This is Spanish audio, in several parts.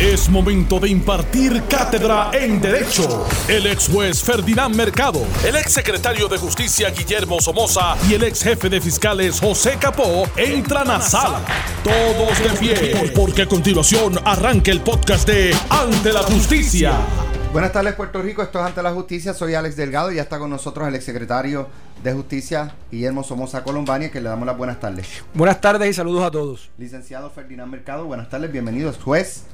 Es momento de impartir cátedra en Derecho. El ex juez Ferdinand Mercado, el ex secretario de Justicia Guillermo Somoza y el ex jefe de fiscales José Capó entran a sala. Todos de pie, porque a continuación arranca el podcast de Ante la Justicia. Buenas tardes Puerto Rico, esto es Ante la Justicia, soy Alex Delgado y ya está con nosotros el exsecretario de Justicia Guillermo Somoza Colombani, que le damos las buenas tardes. Buenas tardes y saludos a todos. Licenciado Ferdinand Mercado, buenas tardes, bienvenidos. Juez.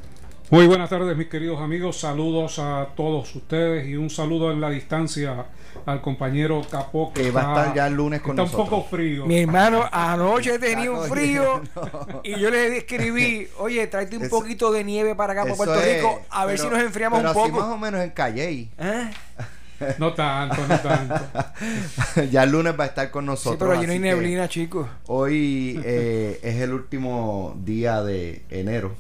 Muy buenas tardes mis queridos amigos, saludos a todos ustedes y un saludo en la distancia al compañero Capó que, va a estar ya el lunes con está nosotros. un poco frío. Mi hermano, anoche tenía un Está frío y yo le escribí, oye, tráete un Eso- poquito de nieve para acá, para Puerto es, Rico, a ver pero- si nos enfriamos pero un así poco. más o menos en Calle. ¿Eh? No tanto, no tanto. ya el lunes va a estar con Sí, nosotros. pero allí no hay así neblina, chicos. Hoy eh, es el último día de enero.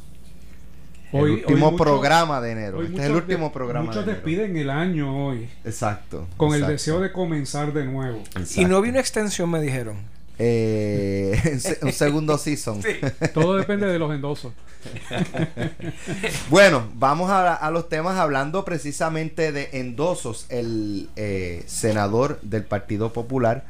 Hoy- el último hoy programa de enero. Hoy Este es el de- último programa Muchos de enero. despiden el año hoy Exacto. con el deseo de comenzar de nuevo. Y no vi una extensión, me dijeron. Eh, un se- un segundo season. Todo depende de los endosos. Bueno, vamos a, a los temas hablando precisamente de endosos. El eh, senador del Partido Popular,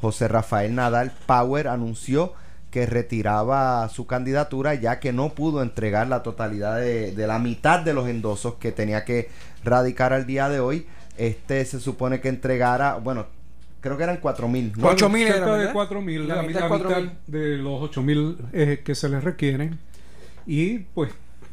José Rafael Nadal Power, anunció que retiraba su candidatura ya que no pudo entregar la totalidad de, de la mitad de los endosos que tenía que radicar al día de hoy. Este se supone que entregara, bueno, creo que eran cuatro mil. ¿no? Ocho mil era, Cerca de ¿verdad? 4 mil, La la, mitad mitad de los 8 mil eh, que se les requieren. Y pues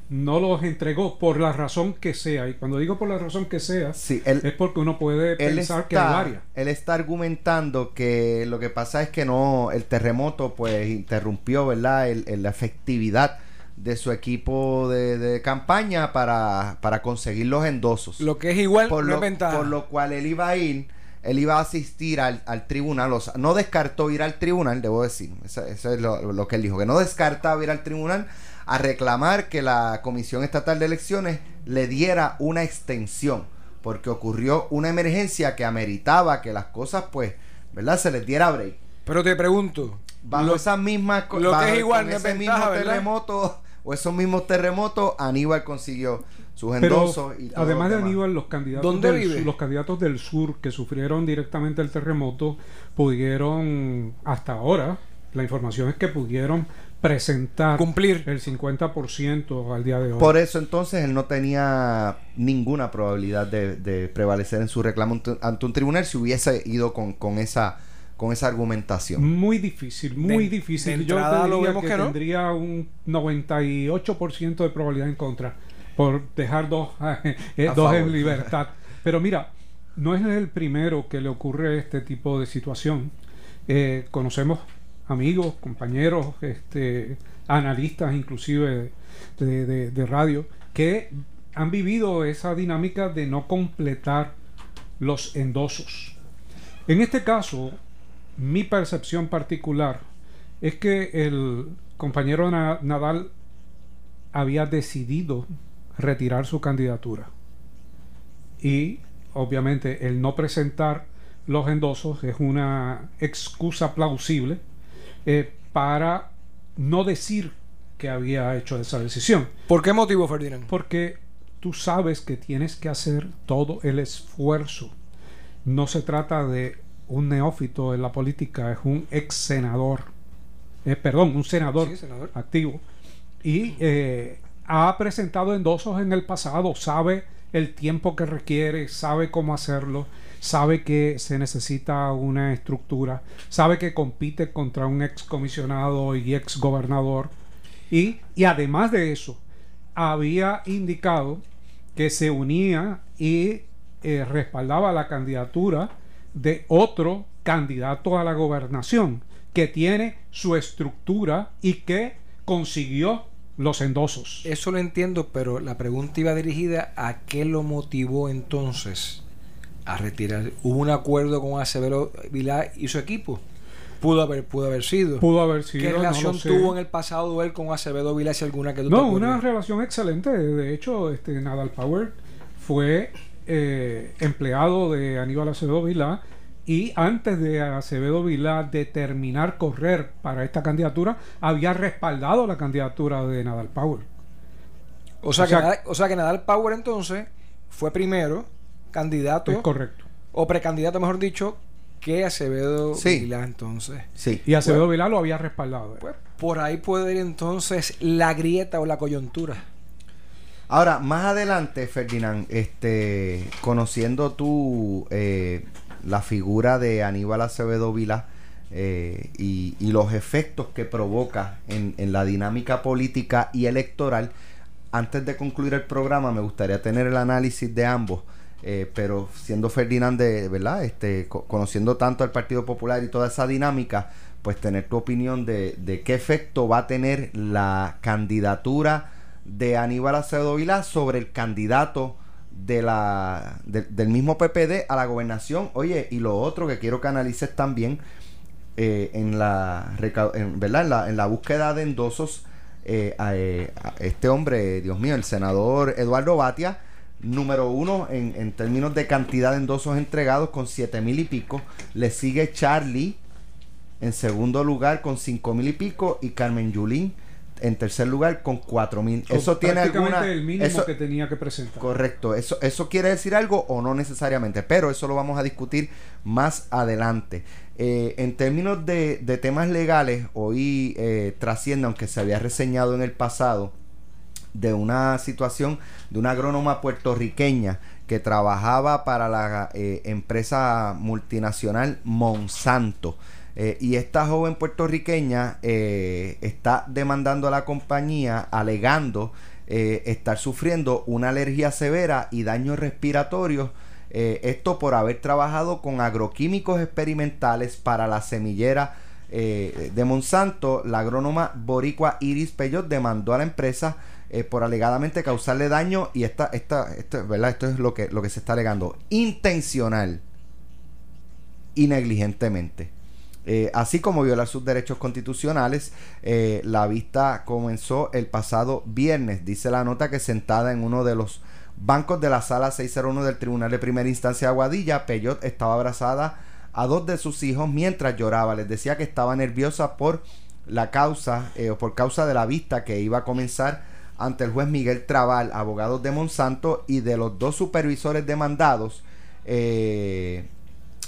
no los entregó por la razón que sea. Y cuando digo por la razón que sea, Sí, él- es porque uno puede él pensar que hay está, varias. él está argumentando que lo que pasa es que no el terremoto pues interrumpió verdad el, el- la efectividad de su equipo de, de campaña para, para conseguir los endosos Lo que es igual, por, no lo, ventaja. por lo cual él iba a ir él iba a asistir al, al tribunal o sea, no descartó ir al tribunal debo decir eso, eso es lo, lo que él dijo que no descartaba ir al tribunal a reclamar que la comisión estatal de elecciones le diera una extensión porque ocurrió una emergencia que ameritaba que las cosas pues verdad se les diera break Pero te pregunto, bajo lo- esas mismas lo que bajo- es igual ese ventaja, mismo ¿verdad? terremoto o esos mismos terremotos Aníbal consiguió sus Pero endosos y todo además de. Aníbal, los candidatos, ¿Dónde del vive? los candidatos del sur que sufrieron directamente el terremoto pudieron, hasta ahora, la información es que pudieron presentar Cumplir. el 50% al día de hoy. Por eso entonces él no tenía ninguna probabilidad de, de prevalecer en su reclamo ante- un tribunal si hubiese ido con, con esa con esa argumentación. Muy difícil, muy De- difícil. de Yo lo vemos que, que no. tendría un 98% de probabilidad en contra por dejar dos, eh, dos favor. en libertad. Pero mira, no es el primero que le ocurre este tipo de situación. Eh, conocemos amigos, compañeros, este, analistas inclusive de, de- de radio que han vivido esa dinámica de no completar los endosos. En este caso, mi percepción particular es que el compañero Na- Nadal había decidido retirar su candidatura. Y obviamente el no presentar los endosos es una excusa plausible eh, para no decir que había hecho esa decisión. ¿por qué motivo, Ferdinand? Porque tú sabes que tienes que hacer todo el esfuerzo. No se trata de un neófito en la política, es un ex senador. Eh, perdón, un senador, Sí, senador. activo. Y eh, ha presentado endosos en el pasado, sabe el tiempo que requiere, sabe cómo hacerlo, sabe que se necesita una estructura, sabe que compite contra un ex comisionado y ex gobernador. Y, y además de eso, había indicado que se unía y eh, respaldaba la candidatura de otro candidato a la gobernación que tiene su estructura y que consiguió los endosos. Eso lo entiendo, pero la pregunta iba dirigida a qué lo motivó entonces a retirar. ¿Hubo un acuerdo con Acevedo Vilá y su equipo? Pudo haber, pudo haber sido. Pudo haber sido. ¿Qué relación tuvo en el pasado él con Acevedo Vilá, si alguna que tú No, una relación excelente. De hecho, este Nadal Power fue eh, empleado de Aníbal Acevedo Vilá y antes de Acevedo Vilá determinar correr para esta candidatura, había respaldado la candidatura de Nadal Power. O sea, que, Nadal, o sea que Nadal Power entonces fue primero candidato. Es correcto. O precandidato, mejor dicho, que Acevedo Sí. Vilá entonces. Sí. Y Acevedo Vilá lo había respaldado. Pues por ahí puede ir entonces la grieta o la coyuntura. Ahora, más adelante, Ferdinand, este, conociendo tú eh, la figura de Aníbal Acevedo Vila eh, y, y los efectos que provoca en, en la dinámica política y electoral, antes de concluir el programa me gustaría tener el análisis de ambos. Eh, pero siendo Ferdinand de verdad este co- conociendo tanto al Partido Popular y toda esa dinámica pues tener tu opinión de, qué efecto va a tener la candidatura de Aníbal Acevedo Vilá sobre el candidato de la de- del mismo PPD a la gobernación. Oye, y lo otro que quiero que analices también eh, en la en, ¿verdad? En la, en la búsqueda de endosos eh, a, eh, a este hombre, Dios mío, el senador Eduardo Batia, número uno en, en términos de cantidad de endosos entregados con siete mil y pico. Le sigue Charlie en segundo lugar con cinco mil y pico y Carmen Yulín en tercer lugar con cuatro mil. Eso tiene alguna... el mínimo eso- que tenía que presentar. Correcto, eso, eso quiere decir algo o no necesariamente, pero eso lo vamos a discutir más adelante. Eh, en términos de, de temas legales, hoy eh, trasciende, aunque se había reseñado en el pasado, de una situación de una agrónoma puertorriqueña que trabajaba para la eh, empresa multinacional Monsanto. Eh, y esta joven puertorriqueña eh, está demandando a la compañía alegando estar sufriendo una alergia severa y daños respiratorios. esto por haber trabajado con agroquímicos experimentales para la semillera de Monsanto. La agrónoma boricua Iris Peyot demandó a la empresa eh, por alegadamente causarle daño y esta, esta, esto, ¿verdad? esto es lo que, lo que se está alegando. Intencional y negligentemente. Eh, así como violar sus derechos constitucionales, eh, la vista comenzó el pasado viernes, dice la nota que sentada en uno de los bancos de la sala 601 del Tribunal de Primera Instancia de Aguadilla, Peyot estaba abrazada a dos de sus hijos mientras lloraba. Les decía que estaba nerviosa por la causa o por causa de la vista que iba a comenzar ante el juez Miguel Trabal, abogado de Monsanto y de los dos supervisores demandados. Eh,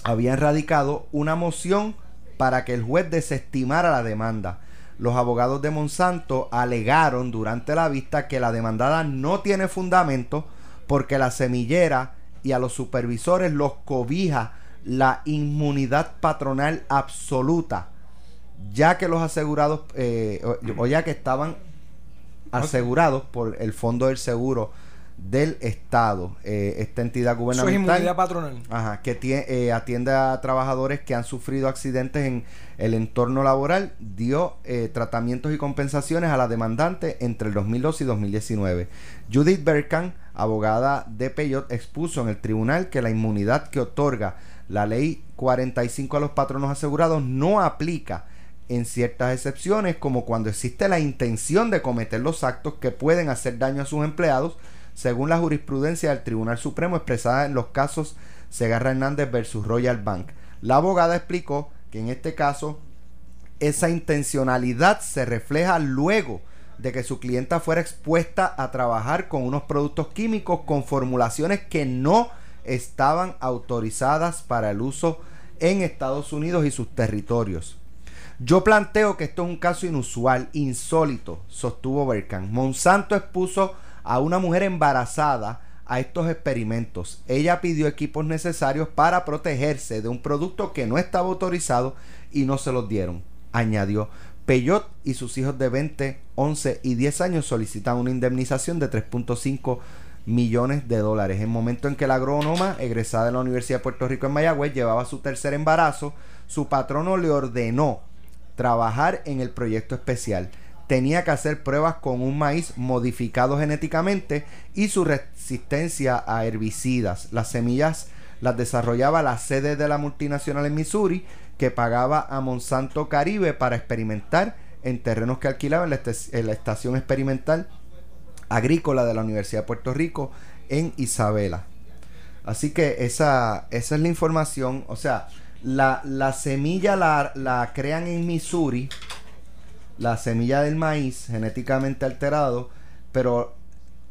habían radicado una moción para que el juez desestimara la demanda. Los abogados de Monsanto alegaron durante la vista que la demandada no tiene fundamento porque la semillera y a los supervisores los cobija la inmunidad patronal absoluta, ya que los asegurados, eh, o, o ya que estaban asegurados por el Fondo del Seguro del Estado, eh, esta entidad Eso es gubernamental. inmunidad patronal. Ajá, que tie- eh, atiende a trabajadores que han sufrido accidentes en el entorno laboral, dio eh, tratamientos y compensaciones a la demandante entre el 2002 y 2019. Judith Berkan, abogada de Peyot, expuso en el tribunal que la inmunidad que otorga la ley 45 a los patronos asegurados no aplica en ciertas excepciones, como cuando existe la intención de cometer los actos que pueden hacer daño a sus empleados, según la jurisprudencia del Tribunal Supremo expresada en los casos Segarra Hernández versus Royal Bank. La abogada explicó que en este caso esa intencionalidad se refleja luego de que su clienta fuera expuesta a trabajar con unos productos químicos con formulaciones que no estaban autorizadas para el uso en Estados Unidos y sus territorios. Yo planteo que esto es un caso inusual, insólito, sostuvo Berkan. Monsanto expuso a una mujer embarazada a estos experimentos. Ella pidió equipos necesarios para protegerse de un producto que no estaba autorizado y no se los dieron. Añadió, Peyot y sus hijos de 20, 11 y 10 años solicitan una indemnización de 3.5 millones de dólares. En el momento en que la agrónoma, egresada de la Universidad de Puerto Rico en Mayagüez, llevaba su tercer embarazo, su patrono le ordenó trabajar en el proyecto especial. Tenía que hacer pruebas con un maíz modificado genéticamente y su resistencia a herbicidas. Las semillas las desarrollaba la sede de la multinacional en Missouri que pagaba a Monsanto Caribe para experimentar en terrenos que alquilaba en la, la estación experimental agrícola de la Universidad de Puerto Rico en Isabela. Así que esa, esa es la información. O sea, la, la semilla la, la crean en Missouri, la semilla del maíz genéticamente alterado, pero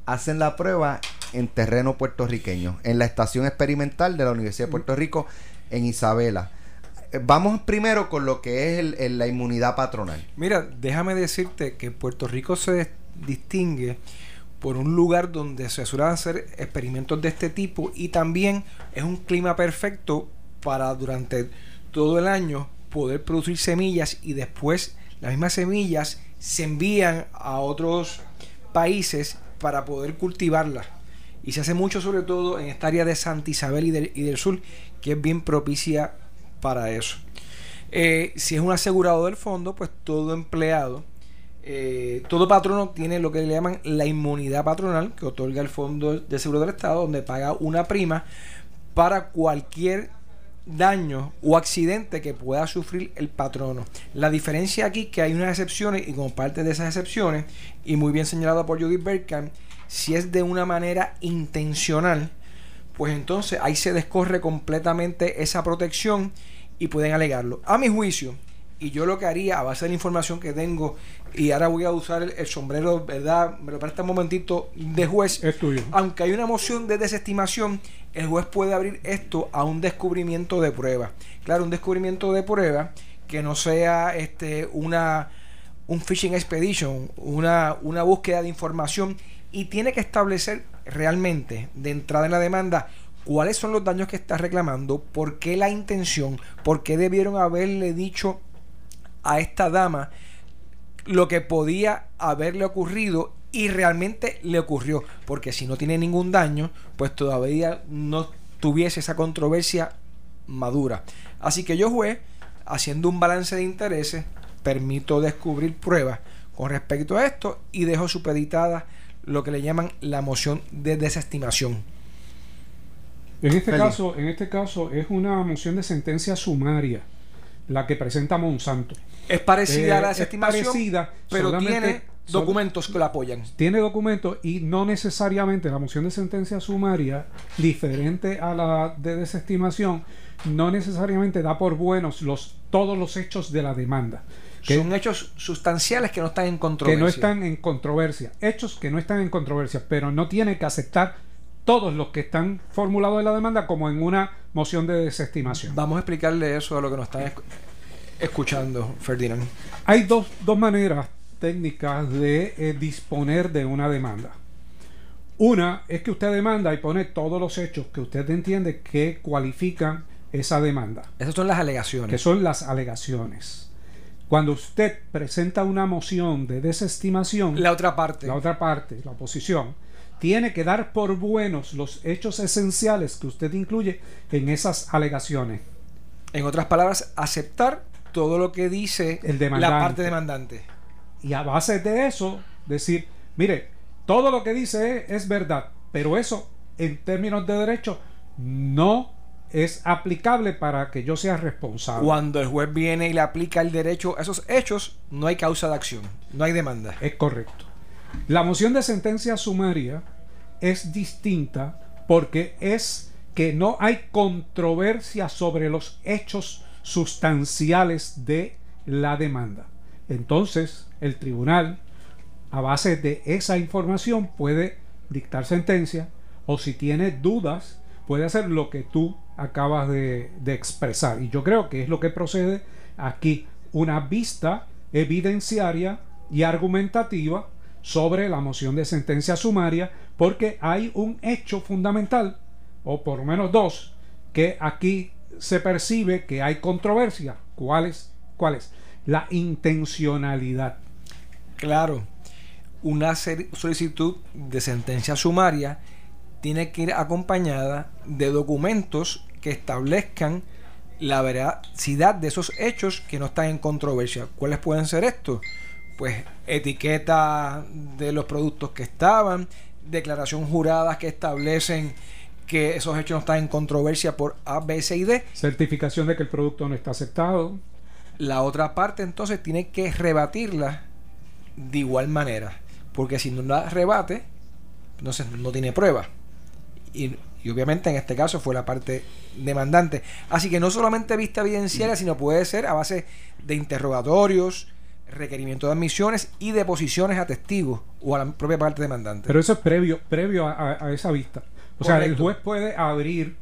hacen la prueba en terreno puertorriqueño, en la estación experimental de la Universidad de Puerto Rico en Isabela. Eh, Vamos primero con lo que es el- el- la inmunidad patronal. Mira, déjame decirte que Puerto Rico se distingue por un lugar donde se suelen hacer experimentos de este tipo y también es un clima perfecto para durante todo el año poder producir semillas y después las mismas semillas se envían a otros países para poder cultivarlas. Y se hace mucho sobre todo en esta área de Santa Isabel y del, y del Sur, que es bien propicia para eso. Eh, si es un asegurado del fondo, pues todo empleado, eh, todo patrono tiene lo que le llaman la inmunidad patronal, que otorga el Fondo de Seguro del Estado, donde paga una prima para cualquier daño o accidente que pueda sufrir el patrono. La diferencia aquí que hay unas excepciones y como parte de esas excepciones, y muy bien señalado por Judith Berkham, si es de una manera intencional, pues entonces ahí se descorre completamente esa protección y pueden alegarlo. A mi juicio, y yo lo que haría a base de la información que tengo, y ahora voy a usar el, el sombrero, ¿verdad? Me lo presta un momentito de juez. Es tuyo. Aunque hay una moción de desestimación, el juez puede abrir esto a un descubrimiento de prueba. Claro, un descubrimiento de prueba que no sea este una un phishing expedition, una, una búsqueda de información y tiene que establecer realmente de entrada en la demanda cuáles son los daños que está reclamando, por qué la intención, por qué debieron haberle dicho a esta dama lo que podía haberle ocurrido y realmente le ocurrió, porque si no tiene ningún daño, pues todavía no tuviese esa controversia madura. Así que yo juez, haciendo un balance de intereses, permito descubrir pruebas con respecto a esto y dejo supeditada lo que le llaman la moción de desestimación. En este caso, en este caso es una moción de sentencia sumaria la que presenta Monsanto. Es parecida a Eh, la es desestimación, parecida, pero tiene documentos que la apoyan. Tiene documentos y no necesariamente la moción de sentencia sumaria, diferente a la de desestimación, no necesariamente da por buenos los todos los hechos de la demanda. Que, Son hechos sustanciales que no están en controversia. que no están en controversia. Hechos que no están en controversia, pero no tiene que aceptar todos los que están formulados en la demanda como en una moción de desestimación. Vamos a explicarle eso a lo que nos están escuchando, Ferdinand. Hay dos, dos maneras técnicas de eh, disponer de una demanda. Una es que usted demanda y pone todos los hechos que usted entiende que cualifican esa demanda, Esas son las que alegaciones. son las alegaciones. Cuando usted presenta una moción de desestimación, La otra parte. la otra parte, la oposición, tiene que dar por buenos los hechos esenciales que usted incluye en esas alegaciones. En otras palabras, aceptar todo lo que dice El la parte demandante. y a base de eso decir, mire, todo lo que dice es, es verdad, pero eso en términos de derecho no es aplicable para que yo sea responsable. Cuando el juez viene y le aplica el derecho a esos hechos, no hay causa de acción, no hay demanda. Es correcto. La moción de sentencia sumaria es distinta porque es que no hay controversia sobre los hechos sustanciales de la demanda. Entonces, el tribunal, a base de esa información, puede dictar sentencia o si tiene dudas, puede hacer lo que tú acabas de, expresar. Y yo creo que es lo que procede aquí, una vista evidenciaria y argumentativa sobre la moción de sentencia sumaria, porque hay un hecho fundamental, o por lo menos dos, que aquí se percibe que hay controversia. ¿Cuál es? La intencionalidad. Claro, una solicitud de sentencia sumaria tiene que ir acompañada de documentos que establezcan la veracidad de esos hechos que no están en controversia. ¿Cuáles pueden ser estos? Pues etiqueta de los productos que estaban, declaración juradas que establecen que esos hechos no están en controversia por A, B, C y D. Certificación de que el producto no está aceptado. La otra parte entonces tiene que rebatirla de igual manera. Porque si no la rebate, entonces no tiene prueba. Y, y obviamente en este caso fue la parte demandante. Así que no solamente vista evidenciaria, sino puede ser a base de interrogatorios, requerimiento de admisiones y deposiciones a testigos o a la propia parte demandante. Pero eso es previo, previo a, a esa vista. O sea, el juez puede abrir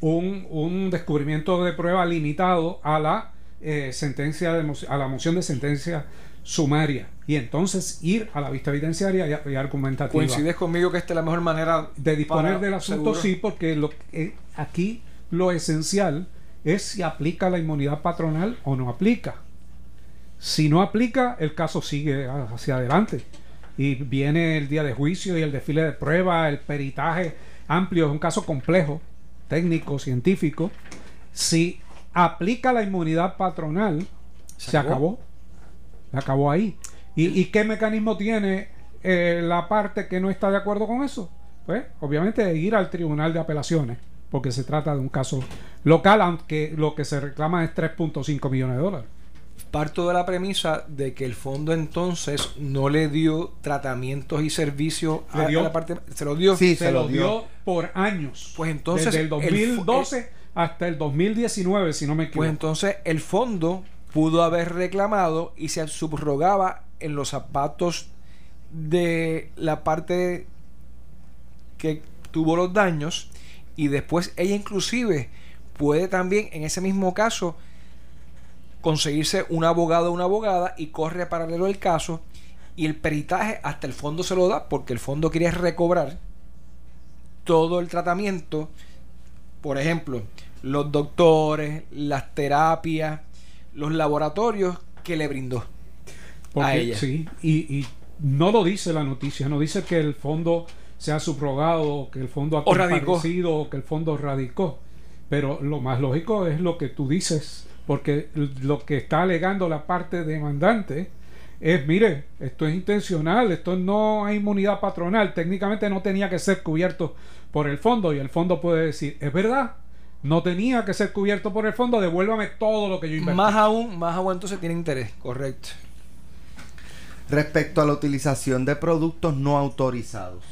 un, un, descubrimiento de prueba limitado a la eh, sentencia de, a la moción de sentencia sumaria y entonces ir a la vista evidenciaria y, y argumentativa. ¿Coincides conmigo que esta es la mejor manera de disponer del asunto? Sí, porque lo, eh, aquí lo esencial es si aplica la inmunidad patronal o no aplica. Si no aplica, el caso sigue hacia adelante. Y viene el día de juicio y el desfile de prueba, el peritaje amplio, es un caso complejo, técnico, científico. Si aplica la inmunidad patronal, se, acabó. Se acabó ahí. ¿Y, qué mecanismo tiene eh, la parte que no está de acuerdo con eso? Pues obviamente ir al tribunal de apelaciones, porque se trata de un caso local, aunque lo que se reclama es 3.5 millones de dólares parto de la premisa de que el fondo entonces no le dio tratamientos y servicios a, la parte se lo dio. Sí, se, lo dio. por años. Pues entonces desde el 2012 hasta el 2019 si no me equivoco. pues entonces el fondo pudo haber reclamado y se subrogaba en los zapatos de la parte que tuvo los daños y después ella inclusive puede también en ese mismo caso conseguirse un abogado o una abogada y corre paralelo el caso y el peritaje hasta el fondo se lo da porque el fondo quiere recobrar todo el tratamiento, por ejemplo, los doctores, las terapias, los laboratorios que le brindó a ella. Sí, y, no lo dice la noticia, no dice que el fondo se ha subrogado, que el fondo ha comparecido o que el fondo radicó. Pero lo más lógico es lo que tú dices porque lo que está alegando la parte demandante es, mire, esto es intencional, esto no hay inmunidad patronal, técnicamente no tenía que ser cubierto por el fondo y el fondo puede decir, es verdad, no tenía que ser cubierto por el fondo, devuélvame todo lo que yo invertí. Más aún, más aún entonces tiene interés, correcto. Respecto a la utilización de productos no autorizados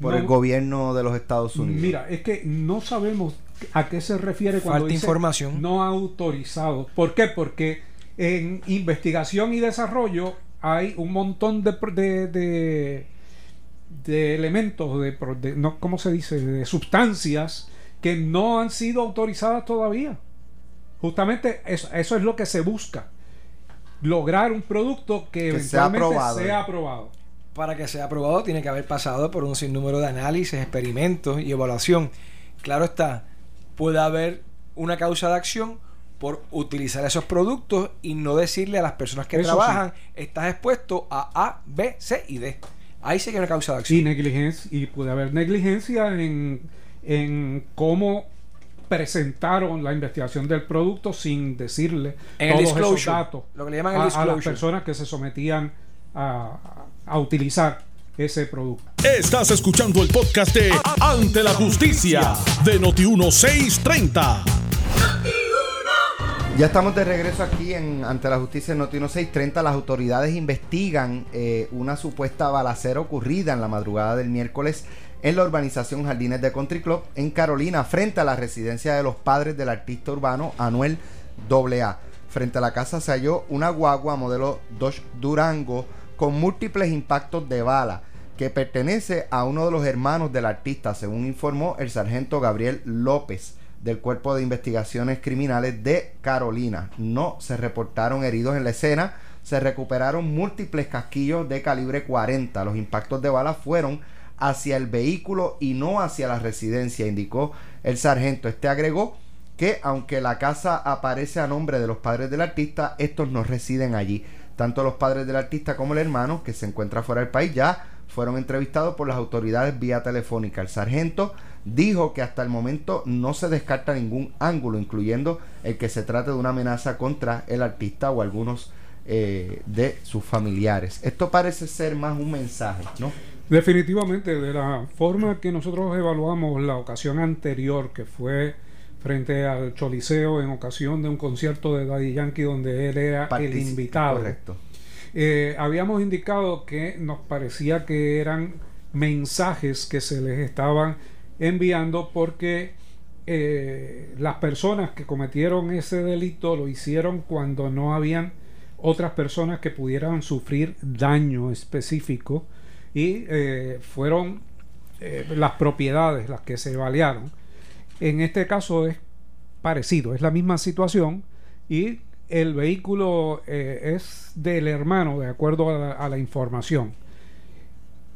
por el gobierno de los Estados Unidos. Mira, es que no sabemos a qué se refiere cuando Falta información. no autorizado. ¿Por qué? Porque en investigación y desarrollo hay un montón de, de, de, elementos, de, no, ¿cómo se dice? De sustancias que no han sido autorizadas todavía. Justamente eso, eso es lo que se busca. Lograr un producto que, eventualmente sea aprobado. Para que sea aprobado tiene que haber pasado por un sinnúmero de análisis, experimentos y evaluación. Claro está, puede haber una causa de acción por utilizar esos productos y no decirle a las personas que trabajan, estás expuesto a A, B, C y D. Ahí sí que hay una causa de acción. Y negligencia, y puede haber negligencia en, en cómo presentaron la investigación del producto sin decirle todos esos datos lo que le llaman a, a, las personas que se sometían a, a utilizar ese producto. Estás escuchando el podcast de Ante la Justicia de Noti1630. Ya estamos de regreso aquí en Ante la Justicia de Noti1630. Las autoridades investigan eh, una supuesta balacera ocurrida en la madrugada del miércoles en la urbanización Jardines de Country Club en Carolina, frente a la residencia de los padres del artista urbano Anuel AA. Frente a la casa se halló una guagua modelo Dodge Durango con múltiples impactos de bala que pertenece a uno de los hermanos del artista, según informó el sargento Gabriel López del Cuerpo de Investigaciones Criminales de Carolina. No se reportaron heridos en la escena, se recuperaron múltiples casquillos de calibre 40. Los impactos de bala fueron hacia el vehículo y no hacia la residencia, indicó el sargento. Este agregó que aunque la casa aparece a nombre de los padres del artista, estos no residen allí. Tanto los padres del artista como el hermano, que se encuentra fuera del país, ya fueron entrevistados por las autoridades vía telefónica. El sargento dijo que hasta el momento no se descarta ningún ángulo, incluyendo el que se trate de una amenaza contra el artista o algunos eh, de sus familiares. Esto parece ser más un mensaje, ¿no? Definitivamente, de la forma que nosotros evaluamos la ocasión anterior, que fue frente al Choliseo en ocasión de un concierto de Daddy Yankee donde él era el invitado. Correcto eh, habíamos indicado que nos parecía que eran mensajes que se les estaban enviando porque eh, las personas que cometieron ese delito lo hicieron cuando no habían otras personas que pudieran sufrir daño específico y eh, fueron las propiedades las que se balearon. En este caso es parecido, es la misma situación y el vehículo eh, es del hermano, de acuerdo a la, información,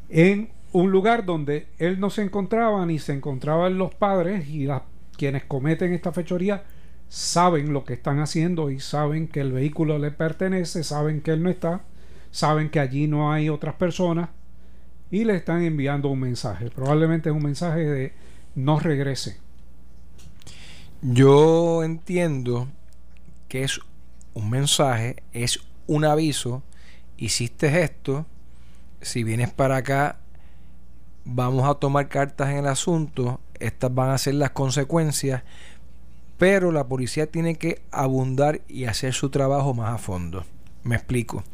en un lugar donde él no se encontraba ni se encontraban los padres y las, quienes cometen esta fechoría saben lo que están haciendo y saben que el vehículo le pertenece, saben que él no está, saben que allí no hay otras personas y le están enviando un mensaje. Probablemente es un mensaje de no regrese. Yo entiendo que es un mensaje, es un aviso, hiciste esto, si vienes para acá, vamos a tomar cartas en el asunto, estas van a ser las consecuencias, pero la policía tiene que abundar y hacer su trabajo más a fondo. Me explico.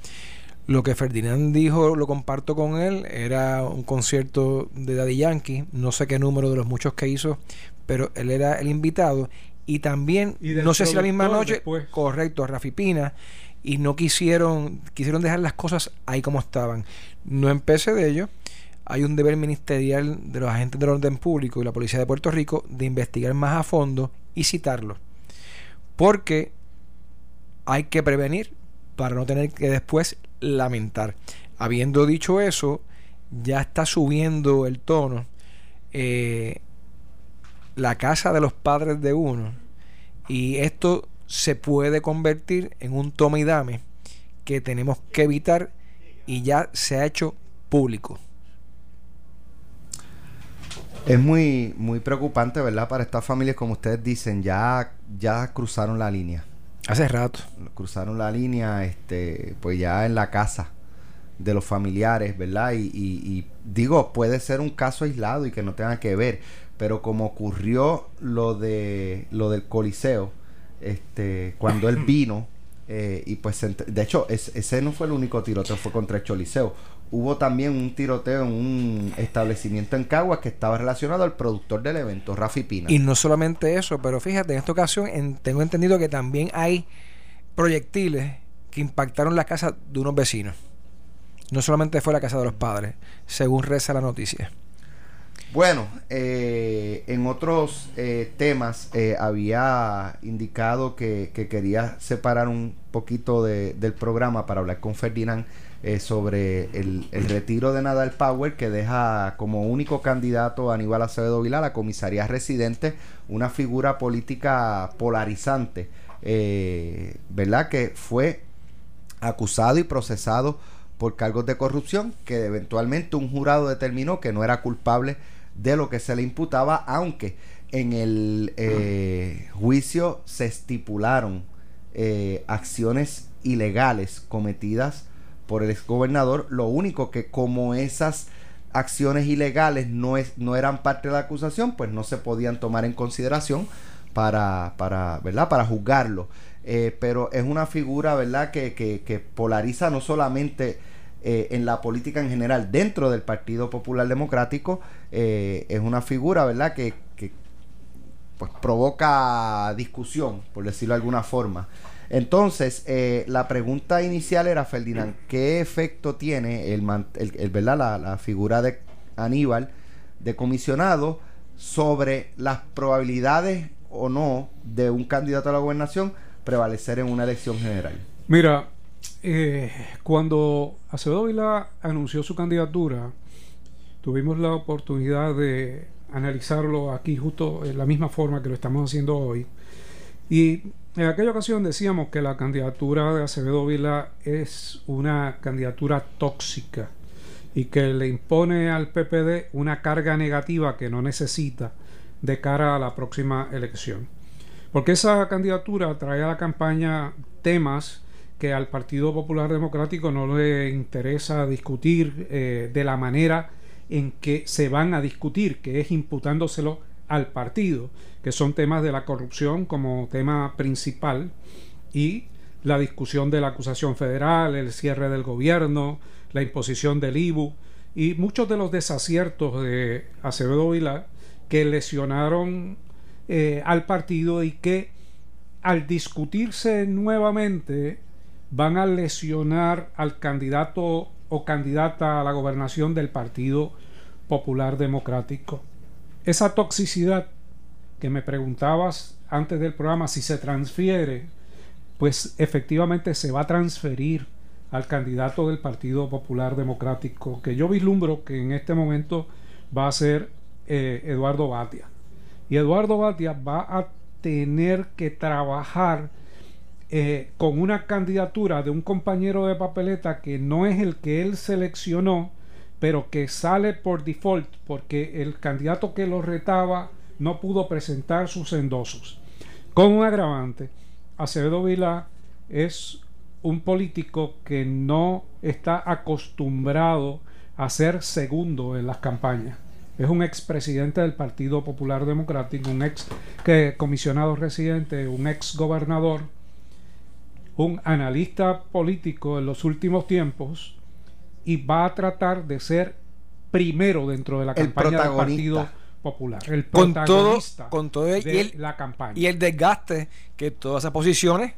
Lo que Ferdinand dijo, lo comparto con él, era un concierto de Daddy Yankee, no sé qué número de los muchos que hizo, pero él era el invitado y también, no sé si la misma noche, correcto, Rafi Pina, y no quisieron, quisieron dejar las cosas ahí como estaban. No empecé de ello. Hay un deber ministerial de los agentes del orden público y la policía de Puerto Rico de investigar más a fondo y citarlo. Porque hay que prevenir para no tener que después lamentar. Habiendo dicho eso, ya está subiendo el tono. Eh, la casa de los padres de uno. Y esto se puede convertir en un toma y dame que tenemos que evitar y ya se ha hecho público. Es muy, muy preocupante, ¿verdad? Para estas familias, como ustedes dicen, ya, ya cruzaron la línea. Hace rato. Cruzaron la línea, este, pues ya en la casa de los familiares, ¿verdad? Y, y digo, puede ser un caso aislado y que no tenga que ver pero como ocurrió lo de lo del Coliseo, este, cuando él vino, eh, y pues de hecho ese no fue el único tiroteo, fue contra el Coliseo. Hubo también un tiroteo en un establecimiento en Caguas que estaba relacionado al productor del evento, Rafi Pina. Y no solamente eso, pero fíjate, en esta ocasión tengo entendido que también hay proyectiles que impactaron la casa de unos vecinos. No solamente fue la casa de los padres, según reza la noticia. Bueno, eh, en otros eh, temas eh, había indicado que, quería separar un poquito del programa para hablar con Ferdinand sobre el, retiro de Nadal Power que deja como único candidato a Aníbal Acevedo Vila la comisaría residente, una figura política polarizante, ¿verdad? Que fue acusado y procesado por cargos de corrupción que eventualmente un jurado determinó que no era culpable de lo que se le imputaba, aunque en el eh, juicio se estipularon eh, acciones ilegales cometidas por el exgobernador. Lo único que como esas acciones ilegales no, es, no eran parte de la acusación, pues no se podían tomar en consideración para, para, ¿verdad? para juzgarlo. Eh, pero es una figura ¿verdad? Que, que, que polariza no solamente eh, en la política en general dentro del Partido Popular Democrático eh, es una figura, ¿verdad?, que, pues provoca discusión, por decirlo de alguna forma. Entonces, eh, la pregunta inicial era, Ferdinand, ¿qué efecto tiene el, el, ¿verdad? La, la, figura de Aníbal de comisionado sobre las probabilidades o no de un candidato a la gobernación prevalecer en una elección general? Mira, eh, cuando Acevedo Vila anunció su candidatura, tuvimos la oportunidad de analizarlo aquí justo en la misma forma que lo estamos haciendo hoy. Y en aquella ocasión decíamos que la candidatura de Acevedo Vila es una candidatura tóxica y que le impone al PPD una carga negativa que no necesita de cara a la próxima elección. Porque esa candidatura trae a la campaña temas que al Partido Popular Democrático no le interesa discutir eh, de la manera en que se van a discutir, que es imputándoselo al partido, que son temas de la corrupción como tema principal y la discusión de la acusación federal, el cierre del gobierno, la imposición del IBU y muchos de los desaciertos de Acevedo Vilar que lesionaron eh, al partido y que al discutirse nuevamente van a lesionar al candidato o candidata a la gobernación del Partido Popular Democrático. Esa toxicidad que me preguntabas antes del programa si se transfiere, pues efectivamente se va a transferir al candidato del Partido Popular Democrático, que yo vislumbro que en este momento va a ser eh, Eduardo Batia. Y Eduardo Batia va a tener que trabajar eh, con una candidatura de un compañero de papeleta que no es el que él seleccionó, pero que sale por default porque el candidato que lo retaba no pudo presentar sus endosos. Con un agravante, Acevedo Vila es un político que no está acostumbrado a ser segundo en las campañas. Es un expresidente del Partido Popular Democrático, un ex que, comisionado residente, un ex gobernador, un analista político en los últimos tiempos y va a tratar de ser primero dentro de la campaña del Partido Popular. El protagonista con todo, de la campaña. Y el desgaste que todas esas posiciones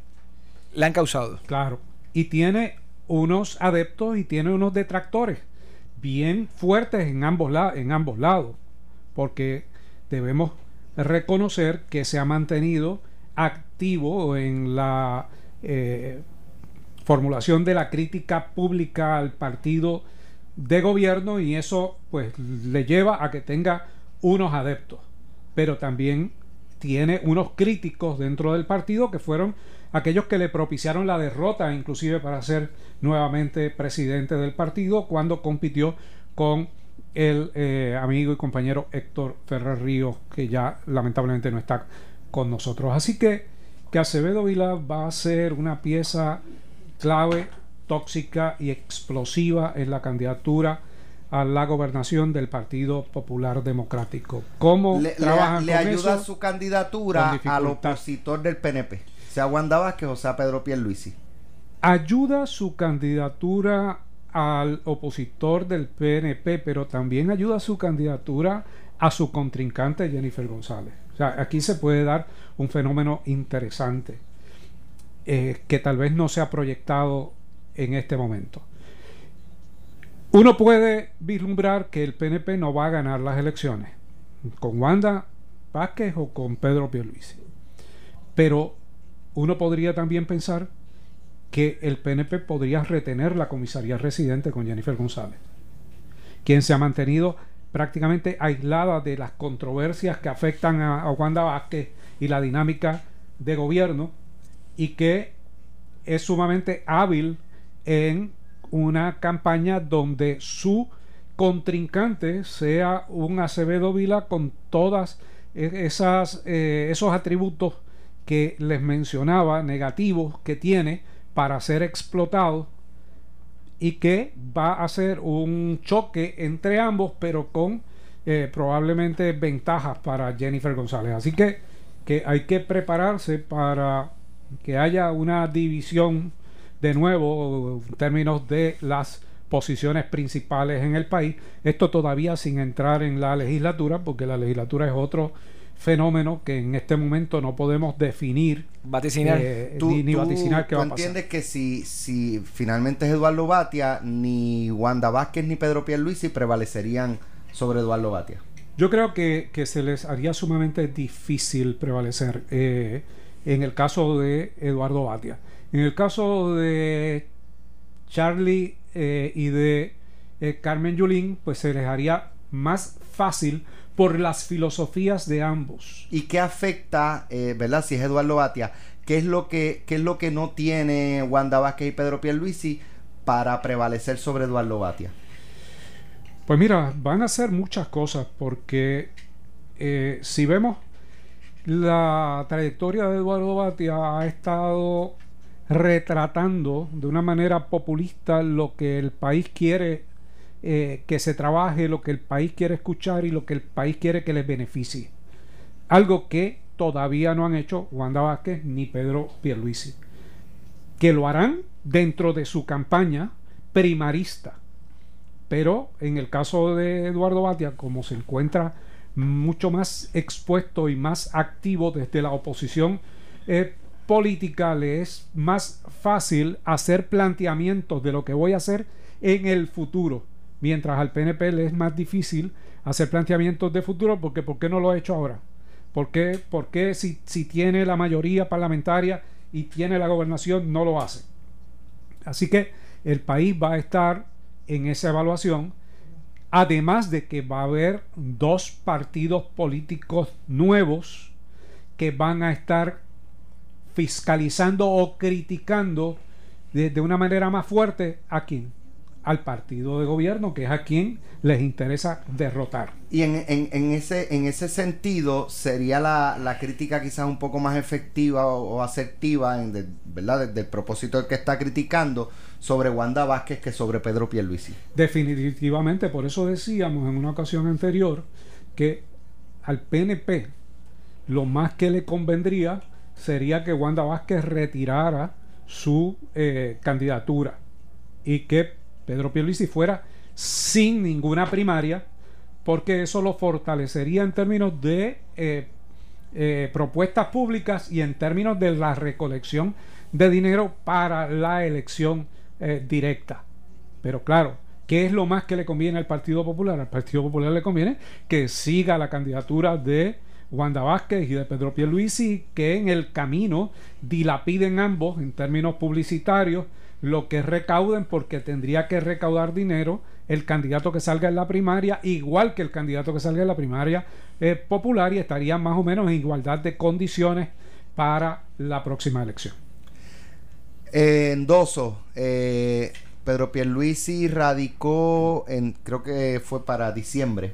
le han causado. Claro. Y tiene unos adeptos y tiene unos detractores bien fuertes en ambos, en ambos lados. Porque debemos reconocer que se ha mantenido activo en la eh, formulación de la crítica pública al partido de gobierno y eso pues le lleva a que tenga unos adeptos, pero también tiene unos críticos dentro del partido que fueron aquellos que le propiciaron la derrota inclusive para ser nuevamente presidente del partido cuando compitió con el eh, amigo y compañero Héctor Ferrer Ríos que ya lamentablemente no está con nosotros. Así que que Acevedo Vila va a ser una pieza clave, tóxica y explosiva en la candidatura a la gobernación del Partido Popular Democrático. ¿Cómo le, trabajan le, ayuda su candidatura al opositor del PNP, sea Wanda Vázquez o sea Pedro Pierluisi? Ayuda su candidatura al opositor del PNP, pero también ayuda su candidatura a su contrincante Jennifer González. O sea, aquí se puede dar un fenómeno interesante eh, que tal vez no se ha proyectado en este momento. Uno puede vislumbrar que el PNP no va a ganar las elecciones con Wanda Vázquez o con Pedro Pierluisi. Pero uno podría también pensar que el PNP podría retener la comisaría residente con Jennifer González, quien se ha mantenido prácticamente aislada de las controversias que afectan a, Wanda Vázquez y la dinámica de gobierno y que es sumamente hábil en una campaña donde su contrincante sea un Acevedo Vila con todas e, esas eh, esos atributos que les mencionaba negativos que tiene para ser explotado y que va a ser un choque entre ambos, pero con eh, probablemente ventajas para Jennifer González. Así que, que hay que prepararse para que haya una división de nuevo en términos de las posiciones principales en el país. Esto todavía sin entrar en la legislatura, porque la legislatura es otro fenómeno que en este momento no podemos definir vaticinar. eh, ni, vaticinar qué va a pasar. entiendes que si, si finalmente es Eduardo Batia ni Wanda Vázquez ni Pedro Pierluisi prevalecerían sobre Eduardo Batia. Yo creo que, se les haría sumamente difícil prevalecer eh, en el caso de Eduardo Batia. En el caso de Charlie eh, y de Carmen Yulín pues se les haría más fácil por las filosofías de ambos. ¿Y qué afecta, eh, verdad, si es Eduardo Batia, qué es lo que, qué es lo que no tiene Wanda Vázquez y Pedro Pierluisi para prevalecer sobre Eduardo Batia? Pues mira, van a hacer muchas cosas porque eh, si vemos la trayectoria de Eduardo Batia ha estado retratando de una manera populista lo que el país quiere eh, que se trabaje lo que el país quiere escuchar y lo que el país quiere que les beneficie. Algo que todavía no han hecho Wanda Vázquez ni Pedro Pierluisi. Que lo harán dentro de su campaña primarista. Pero en el caso de Eduardo Batia, como se encuentra mucho más expuesto y más activo desde la oposición eh, política le es más fácil hacer planteamientos de lo que voy a hacer en el futuro, mientras al PNP le es más difícil hacer planteamientos de futuro porque ¿por qué no lo ha hecho ahora? ¿Por qué, por qué si, si tiene la mayoría parlamentaria y tiene la gobernación no lo hace? Así que el país va a estar en esa evaluación, además de que va a haber dos partidos políticos nuevos que van a estar fiscalizando o criticando de, una manera más fuerte a quién al partido de gobierno, que es a quien les interesa derrotar. Y en, en, ese, en ese sentido, sería la, la crítica quizás un poco más efectiva o, asertiva, en ¿verdad? Desde el propósito del que está criticando sobre Wanda Vázquez que sobre Pedro Pierluisi. Definitivamente, por eso decíamos en una ocasión anterior que al PNP lo más que le convendría sería que Wanda Vázquez retirara su eh, candidatura y que Pedro Pierluisi fuera sin ninguna primaria, porque eso lo fortalecería en términos de eh, eh, propuestas públicas y en términos de la recolección de dinero para la elección directa. Pero claro, ¿qué es lo más que le conviene al Partido Popular? Al Partido Popular le conviene que siga la candidatura de Wanda Vázquez y de Pedro Pierluisi, que en el camino dilapiden ambos en términos publicitarios lo que recauden porque tendría que recaudar dinero el candidato que salga en la primaria, igual que el candidato que salga en la primaria eh, popular y estaría más o menos en igualdad de condiciones para la próxima elección. Endoso, eh, Pedro Pierluisi radicó en, creo que fue para diciembre.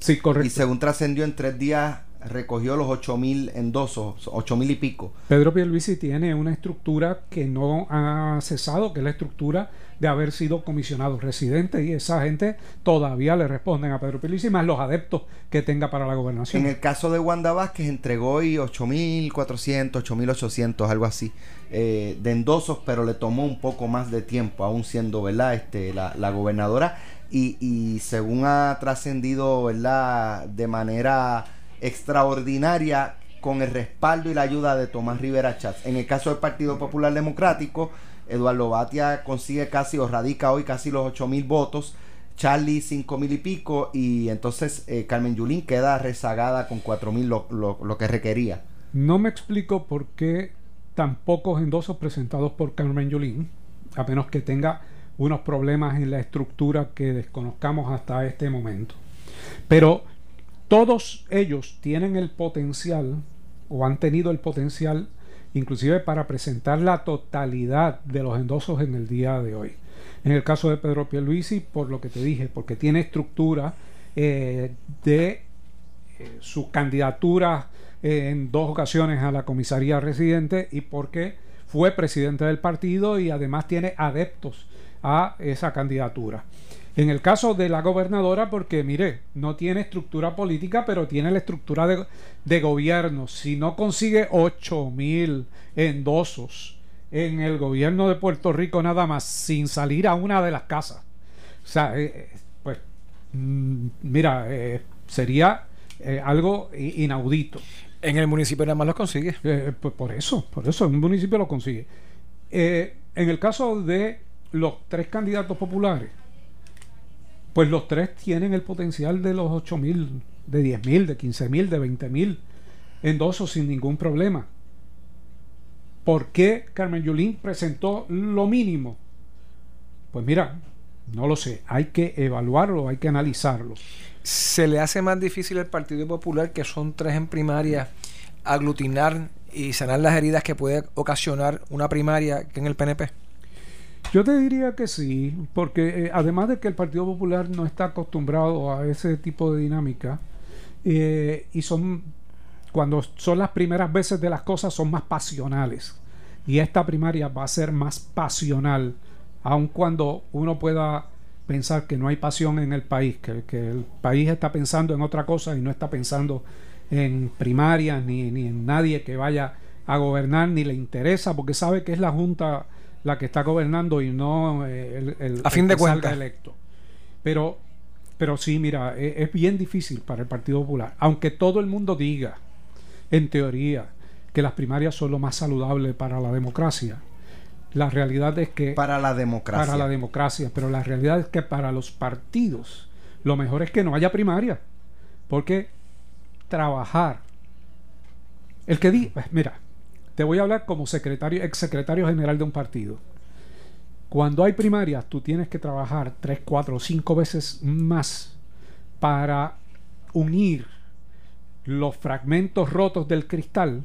Sí, correcto. Y según trascendió en tres días recogió los 8.000 endosos, 8.000 y pico. Pedro Pierluisi tiene una estructura que no ha cesado, que es la estructura de haber sido comisionado residente y esa gente todavía le responden a Pedro Pierluisi más los adeptos que tenga para la gobernación. En el caso de Wanda Vázquez entregó hoy 8.400, 8.800, algo así, eh, de endosos, pero le tomó un poco más de tiempo, aún siendo ¿verdad? Este, la, la gobernadora. Y, y según ha trascendido ¿verdad? de manera extraordinaria con el respaldo y la ayuda de Tomás Rivera Chats. En el caso del Partido Popular Democrático, Eduardo Batia consigue casi o radica hoy casi los 8 mil votos. Charlie cinco mil y pico y entonces eh, Carmen Yulín queda rezagada con cuatro mil lo, lo, que requería. No me explico por qué tan pocos endosos presentados por Carmen Yulín, a menos que tenga unos problemas en la estructura que desconozcamos hasta este momento. Pero todos ellos tienen el potencial o han tenido el potencial inclusive para presentar la totalidad de los endosos en el día de hoy. En el caso de Pedro Pierluisi, por lo que te dije, porque tiene estructura eh, de eh, su candidatura eh, en dos ocasiones a la comisaría residente y porque fue presidente del partido y además tiene adeptos a esa candidatura. En el caso de la gobernadora, porque mire, no tiene estructura política, pero tiene la estructura de, gobierno. Si no consigue 8 mil endosos en el gobierno de Puerto Rico nada más, sin salir a una de las casas, o sea, eh, eh, pues, mm, mira, eh, sería algo inaudito. En el municipio nada más lo consigue. pues por eso, por eso, en un municipio lo consigue. en el caso de los tres candidatos populares, pues los tres tienen el potencial de los 8 mil, de 10 mil, de 15 mil, de 20 mil endosos sin ningún problema. ¿Por qué Carmen Yulín presentó lo mínimo? Pues mira, no lo sé, hay que evaluarlo, hay que analizarlo. ¿Se le hace más difícil al Partido Popular, que son tres en primaria, aglutinar y sanar las heridas que puede ocasionar una primaria que en el PNP? Yo te diría que sí, porque eh, además de que el Partido Popular no está acostumbrado a ese tipo de dinámica, eh, y son, cuando son las primeras veces de las cosas, son más pasionales. Y esta primaria va a ser más pasional, aun cuando uno pueda pensar que no hay pasión en el país, que, que el país está pensando en otra cosa y no está pensando en primarias ni, ni en nadie que vaya a gobernar, ni le interesa, porque sabe que es la Junta la que está gobernando y no eh, el, a fin de cuentas electo. Pero, pero sí, mira, es, bien difícil para el Partido Popular, aunque todo el mundo diga, en teoría, que las primarias son lo más saludable para la democracia. La realidad es que... Para la democracia. Para la democracia, pero la realidad es que para los partidos lo mejor es que no haya primaria. Porque trabajar... El que di... Pues mira, te voy a hablar como secretario, ex secretario general de un partido. Cuando hay primarias, tú tienes que trabajar tres, cuatro, cinco veces más para unir los fragmentos rotos del cristal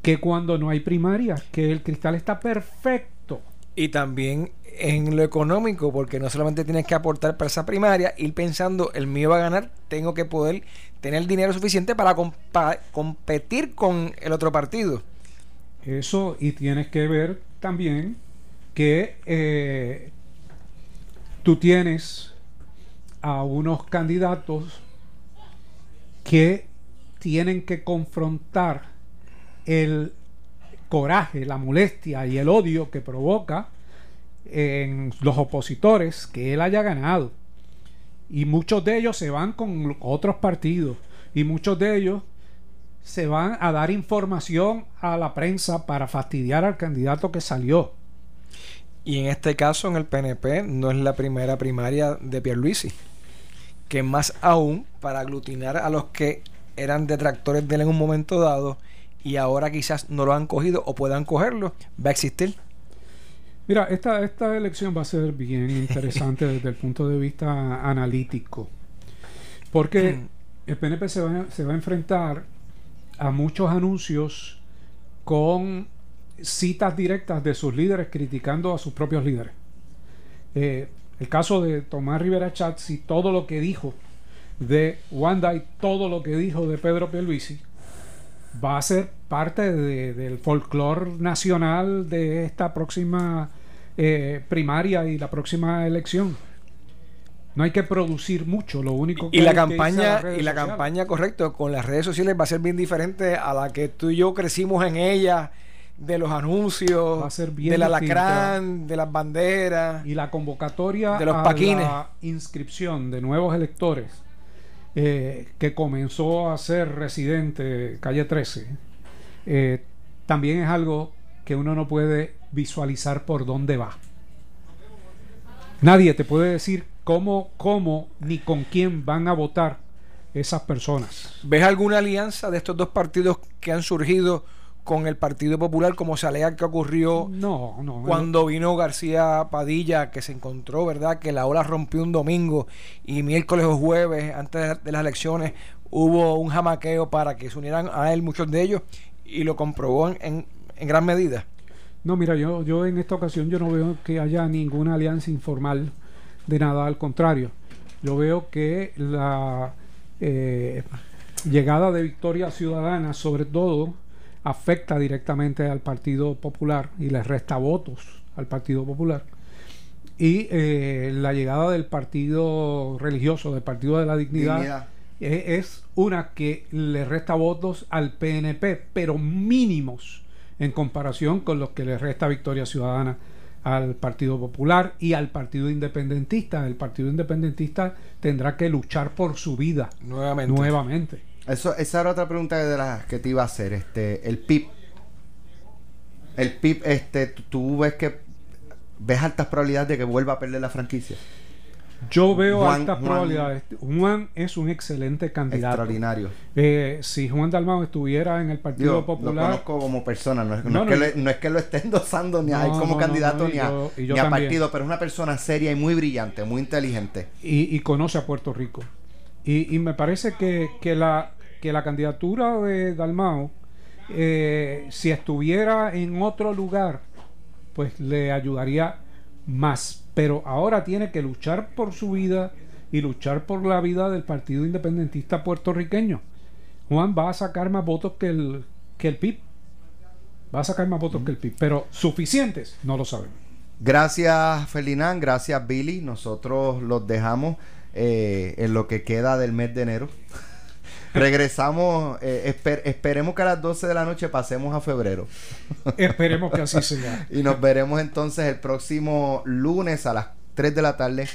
que cuando no hay primarias, que el cristal está perfecto. Y también en lo económico, porque no solamente tienes que aportar para esa primaria, ir pensando, el mío va a ganar, tengo que poder tener dinero suficiente para, competir con el otro partido. Eso, y tienes que ver también que eh, tú tienes a unos candidatos que tienen que confrontar el coraje, la molestia y el odio que provoca en los opositores que él haya ganado. Y muchos de ellos se van con otros partidos. Y muchos de ellos se van a dar información a la prensa para fastidiar al candidato que salió. Y en este caso, en el PNP, no es la primera primaria de Pierluisi. Que más aún, para aglutinar a los que eran detractores de él en un momento dado y ahora quizás no lo han cogido o puedan cogerlo, va a existir. Mira, esta, esta elección va a ser bien interesante desde el punto de vista analítico, porque mm. el PNP se va, se va a enfrentar a muchos anuncios con citas directas de sus líderes criticando a sus propios líderes. Eh, el caso de Tomás Rivera Chatz y todo lo que dijo de Wanda y todo lo que dijo de Pedro Pierluisi va a ser parte del folclore nacional de esta próxima eh, primaria y la próxima elección. No hay que producir mucho, lo único que y la campaña y la campaña correcto con las redes sociales va a ser bien diferente a la que tú y yo crecimos en ella de los anuncios, va a ser bien del alacrán, de las banderas y la convocatoria de los paquines, la inscripción de nuevos electores eh, que comenzó a ser residente calle 13, eh, también es algo que uno no puede visualizar por dónde va. Nadie te puede decir cómo, cómo ni con quién van a votar esas personas. ¿Ves alguna alianza de estos dos partidos que han surgido con el Partido Popular, como se alega que ocurrió no, no, cuando vino García Padilla, que se encontró, ¿verdad? Que la ola rompió un domingo y miércoles o jueves, antes de las elecciones, hubo un jamaqueo para que se unieran a él muchos de ellos y lo comprobó en, en, gran medida. No, mira, yo, yo en esta ocasión yo no veo que haya ninguna alianza informal de nada, al contrario. Yo veo que la eh, llegada de Victoria Ciudadana, sobre todo, afecta directamente al Partido Popular y le resta votos al Partido Popular. Y eh, la llegada del Partido Religioso, del Partido de la Dignidad, e, Es, una que le resta votos al PNP, pero mínimos en comparación con los que le resta Victoria Ciudadana al Partido Popular y al Partido Independentista. El Partido Independentista tendrá que luchar por su vida nuevamente. nuevamente. Eso, esa era otra pregunta de las que te iba a hacer. Este, el PIB. El PIB, este, tú ves que ves altas probabilidades de que vuelva a perder la franquicia. Yo veo altas probabilidades. Juan es un excelente candidato. Extraordinario. Eh, si Juan Dalmau estuviera en el Partido Popular. Lo conozco como persona, no es, que, lo esté endosando ni a como candidato ni, a, ni a partido, pero es una persona seria y muy brillante, muy inteligente. Y, y conoce a Puerto Rico. Y, y me parece que, que la, que la candidatura de Dalmao, eh, si estuviera en otro lugar, pues le ayudaría más. Pero ahora tiene que luchar por su vida y luchar por la vida del Partido Independentista puertorriqueño. Juan va a sacar más votos que el, que el PIB. Va a sacar más votos que el PIB, pero suficientes, no lo sabemos. Gracias, Felinán. Gracias, Billy. Nosotros los dejamos eh, en lo que queda del mes de enero. Regresamos, eh, esperemos que a las 12 de la noche pasemos a febrero. esperemos que así sea. y nos veremos entonces el próximo lunes a las 3 de la tarde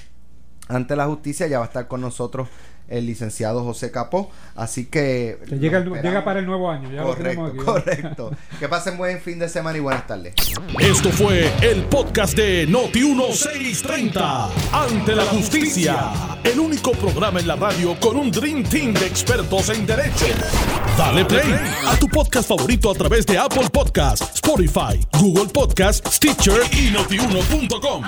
ante la justicia. Ya va a estar con nosotros el licenciado José Capó. Así que... llega, llega, para el nuevo año. Ya correcto, correcto. que pasen buen fin de semana y buenas tardes. Esto fue el podcast de Noti1630. Ante la justicia. El único programa en la radio con un Dream Team de expertos en derecho. Dale play a tu podcast favorito a través de Apple Podcasts, Spotify, Google Podcasts, Stitcher y notiuno.com.